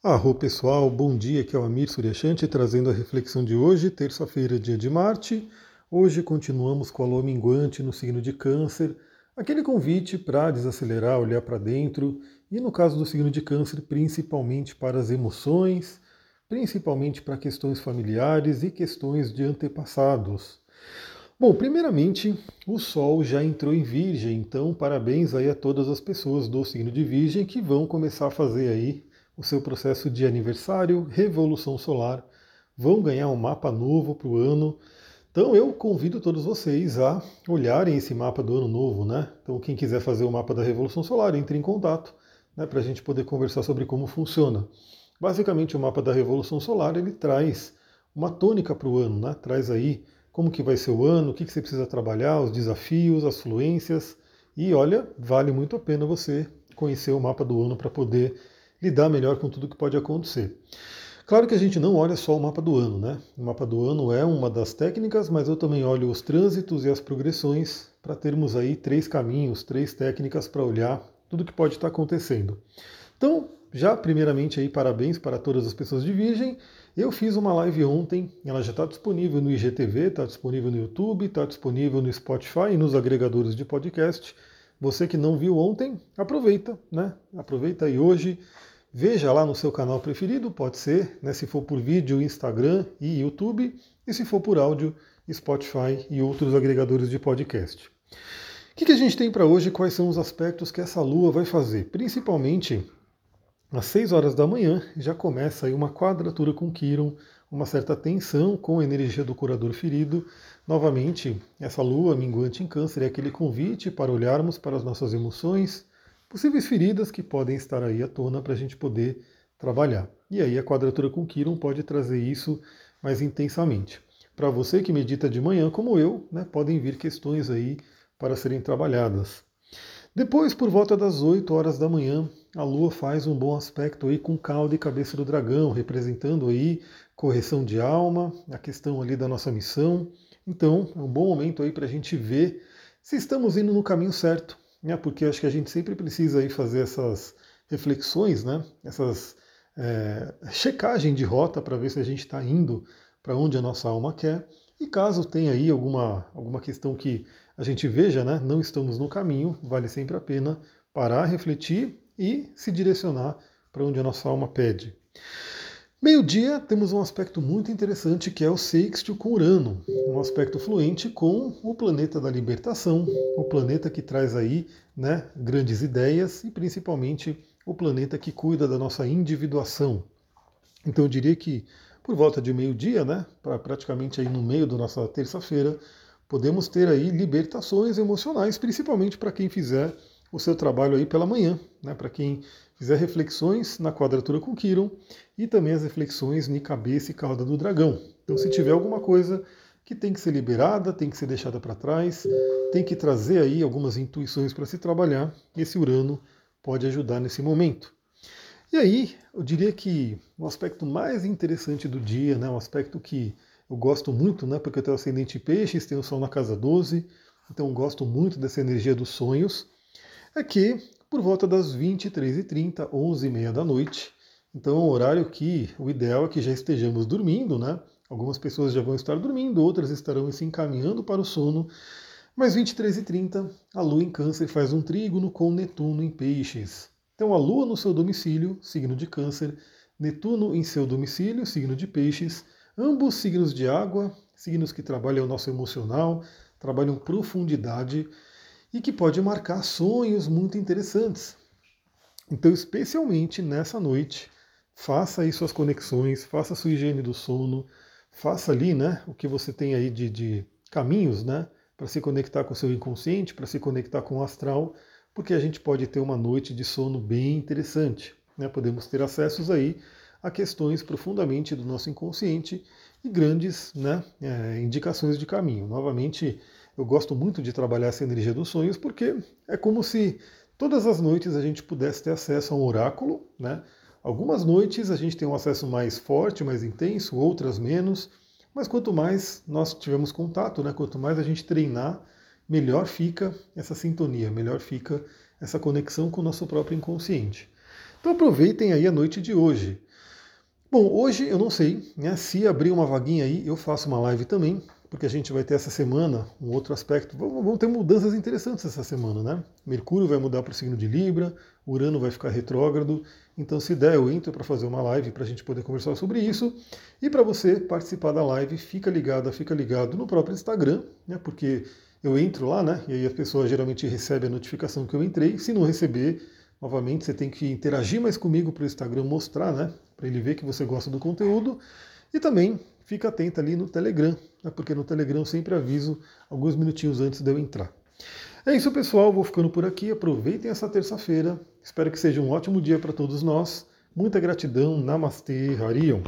Arro pessoal, bom dia, aqui é o Amir Suryashanti trazendo a reflexão de hoje, terça-feira, dia de Marte. Hoje continuamos com a lua minguante no signo de Câncer, aquele convite para desacelerar, olhar para dentro, e no caso do signo de Câncer, principalmente para as emoções, principalmente para questões familiares e questões de antepassados. Bom, primeiramente, o Sol já entrou em Virgem, então parabéns aí a todas as pessoas do signo de Virgem que vão começar a fazer aí o seu processo de aniversário, revolução solar, vão ganhar um mapa novo para o ano. Então eu convido todos vocês a olharem esse mapa do ano novo, né? Então quem quiser fazer o mapa da revolução solar, entre em contato, né, para a gente poder conversar sobre como funciona. Basicamente o mapa da revolução solar ele traz uma tônica para o ano, né? Traz aí como que vai ser o ano, o que, que você precisa trabalhar, os desafios, as fluências. E olha, vale muito a pena você conhecer o mapa do ano para poder lidar melhor com tudo que pode acontecer. Claro que a gente não olha só o mapa do ano, né? O mapa do ano é uma das técnicas, mas eu também olho os trânsitos e as progressões para termos aí três caminhos, três técnicas para olhar tudo que pode estar acontecendo. Então, já primeiramente aí parabéns para todas as pessoas de Virgem. Eu fiz uma live ontem, ela já está disponível no IGTV, está disponível no YouTube, está disponível no Spotify e nos agregadores de podcast. Você que não viu ontem, aproveita, né? Aproveita aí hoje Veja lá no seu canal preferido, pode ser, né, se for por vídeo, Instagram e YouTube, e se for por áudio, Spotify e outros agregadores de podcast. O que, que a gente tem para hoje? Quais são os aspectos que essa lua vai fazer? Principalmente às 6 horas da manhã já começa aí uma quadratura com Quiron, uma certa tensão com a energia do curador ferido. Novamente, essa lua minguante em câncer é aquele convite para olharmos para as nossas emoções, possíveis feridas que podem estar aí à tona para a gente poder trabalhar. E aí a quadratura com Quiron pode trazer isso mais intensamente. Para você que medita de manhã, como eu, né, podem vir questões aí para serem trabalhadas. Depois, por volta das 8 horas da manhã, a Lua faz um bom aspecto aí com cauda e cabeça do dragão, representando aí correção de alma, a questão ali da nossa missão. Então, é um bom momento aí para a gente ver se estamos indo no caminho certo, né, porque acho que a gente sempre precisa aí fazer essas reflexões, né, essas é, checagem de rota para ver se a gente está indo para onde a nossa alma quer. E caso tenha aí alguma, alguma questão que a gente veja, né, não estamos no caminho, vale sempre a pena parar, refletir e se direcionar para onde a nossa alma pede. Meio-dia temos um aspecto muito interessante que é o sextil com Urano, um aspecto fluente com o planeta da libertação, o planeta que traz aí né, grandes ideias e principalmente o planeta que cuida da nossa individuação. Então eu diria que por volta de meio-dia, né, pra, praticamente aí no meio da nossa terça-feira, podemos ter aí libertações emocionais, principalmente para quem fizer o seu trabalho aí pela manhã, né, para quem fizer reflexões na quadratura com Quiron e também as reflexões em cabeça e cauda do dragão. Então, se tiver alguma coisa que tem que ser liberada, tem que ser deixada para trás, tem que trazer aí algumas intuições para se trabalhar, esse Urano pode ajudar nesse momento. E aí, eu diria que o aspecto mais interessante do dia, né, um aspecto que eu gosto muito, né, porque eu tenho ascendente peixes, tenho Sol na casa 12, então gosto muito dessa energia dos sonhos, é que por volta das 23h30, 11h30 da noite, então é um horário que o ideal é que já estejamos dormindo, né? Algumas pessoas já vão estar dormindo, outras estarão se encaminhando para o sono. Mas 23h30, a Lua em Câncer faz um trígono com Netuno em Peixes. Então a Lua no seu domicílio, signo de Câncer, Netuno em seu domicílio, signo de Peixes, ambos signos de água, signos que trabalham o nosso emocional, trabalham profundidade e que pode marcar sonhos muito interessantes. Então, especialmente nessa noite, faça aí suas conexões, faça sua higiene do sono, faça ali né, o que você tem aí de, de caminhos né, para se conectar com o seu inconsciente, para se conectar com o astral, porque a gente pode ter uma noite de sono bem interessante. Né? Podemos ter acessos aí a questões profundamente do nosso inconsciente e grandes né, é, indicações de caminho. Novamente, eu gosto muito de trabalhar essa energia dos sonhos porque é como se todas as noites a gente pudesse ter acesso a um oráculo, né? Algumas noites a gente tem um acesso mais forte, mais intenso, outras menos, mas quanto mais nós tivermos contato, né, quanto mais a gente treinar, melhor fica essa sintonia, melhor fica essa conexão com o nosso próprio inconsciente. Então aproveitem aí a noite de hoje. Bom, hoje eu não sei, né? Se abrir uma vaguinha aí, eu faço uma live também, porque a gente vai ter essa semana um outro aspecto. Vão ter mudanças interessantes essa semana, né? Mercúrio vai mudar para o signo de Libra, Urano vai ficar retrógrado. Então, se der, eu entro para fazer uma live para a gente poder conversar sobre isso. E para você participar da live, fica ligado, fica ligado no próprio Instagram, né? Porque eu entro lá, né? E aí a pessoa geralmente recebe a notificação que eu entrei. Se não receber, novamente você tem que interagir mais comigo para o Instagram mostrar, né? para ele ver que você gosta do conteúdo. E também fica atento ali no Telegram, né, porque no Telegram eu sempre aviso alguns minutinhos antes de eu entrar. É isso, pessoal. Vou ficando por aqui. Aproveitem essa terça-feira. Espero que seja um ótimo dia para todos nós. Muita gratidão. Namastê, Harion.